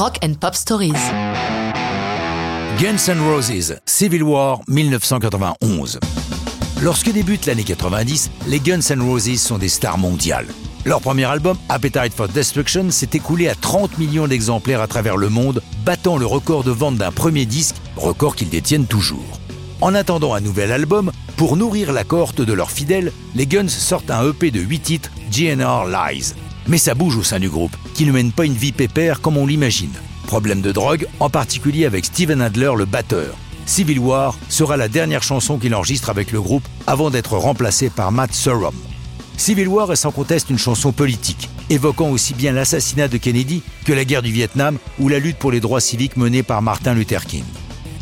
Rock and Pop Stories. Guns N' Roses, Civil War 1991. Lorsque débute l'année 90, les Guns N' Roses sont des stars mondiales. Leur premier album, Appetite for Destruction, s'est écoulé à 30 millions d'exemplaires à travers le monde, battant le record de vente d'un premier disque, record qu'ils détiennent toujours. En attendant un nouvel album, pour nourrir la cohorte de leurs fidèles, les Guns sortent un EP de 8 titres, GNR Lies. Mais ça bouge au sein du groupe, qui ne mène pas une vie pépère comme on l'imagine. Problème de drogue, en particulier avec Steven Adler, le batteur. Civil War sera la dernière chanson qu'il enregistre avec le groupe avant d'être remplacé par Matt Sorum. Civil War est sans conteste une chanson politique, évoquant aussi bien l'assassinat de Kennedy que la guerre du Vietnam ou la lutte pour les droits civiques menée par Martin Luther King.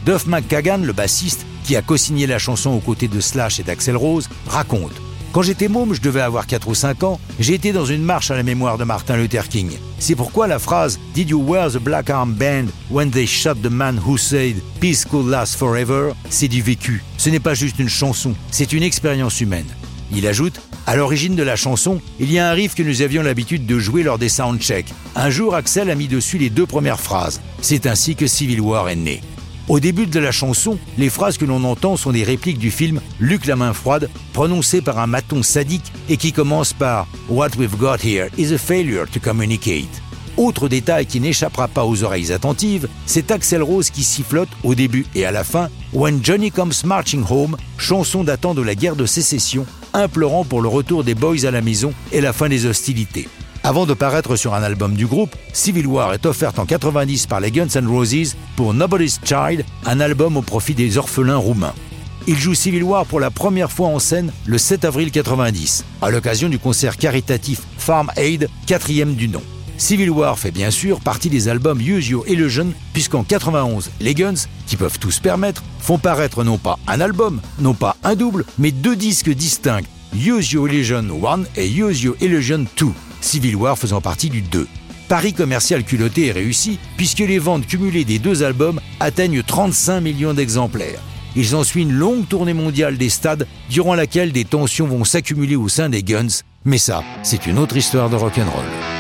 Duff McKagan, le bassiste, qui a co-signé la chanson aux côtés de Slash et d'Axel Rose, raconte Quand j'étais môme, je devais avoir 4 ou 5 ans, j'ai été dans une marche à la mémoire de Martin Luther King. C'est pourquoi la phrase Did you wear the black arm band when they shot the man who said Peace could last forever c'est du vécu. Ce n'est pas juste une chanson, c'est une expérience humaine. Il ajoute à l'origine de la chanson, il y a un riff que nous avions l'habitude de jouer lors des soundchecks. Un jour, Axel a mis dessus les deux premières phrases. C'est ainsi que Civil War est né. Au début de la chanson, les phrases que l'on entend sont des répliques du film Luc la main froide, prononcées par un maton sadique et qui commence par What we've got here is a failure to communicate. Autre détail qui n'échappera pas aux oreilles attentives, c'est Axel Rose qui sifflote au début et à la fin When Johnny Comes Marching Home, chanson datant de la guerre de sécession, implorant pour le retour des boys à la maison et la fin des hostilités. Avant de paraître sur un album du groupe, Civil War est offerte en 90 par les Guns N' Roses pour Nobody's Child, un album au profit des orphelins roumains. Il joue Civil War pour la première fois en scène le 7 avril 90, à l'occasion du concert caritatif Farm Aid, quatrième du nom. Civil War fait bien sûr partie des albums Use Your Illusion, puisqu'en 91, les Guns, qui peuvent tous permettre, font paraître non pas un album, non pas un double, mais deux disques distincts, Use Your Illusion 1 et Use Your Illusion 2, Civil War faisant partie du 2. Pari commercial culotté est réussi, puisque les ventes cumulées des deux albums atteignent 35 millions d'exemplaires. Il s'ensuit une longue tournée mondiale des stades, durant laquelle des tensions vont s'accumuler au sein des Guns, mais ça, c'est une autre histoire de rock'n'roll.